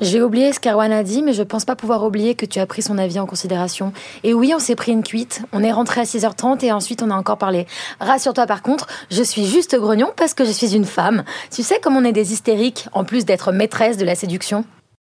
J'ai oublié ce qu'Arwan a dit, mais je pense pas pouvoir oublier que tu as pris son avis en considération. Et oui, on s'est pris une cuite. On est rentré à 6h30 et ensuite on a encore parlé. Rassure-toi par contre, je suis juste grognon parce que je suis une femme. Tu sais comme on est des hystériques, en plus d'être maîtresse de la séduction?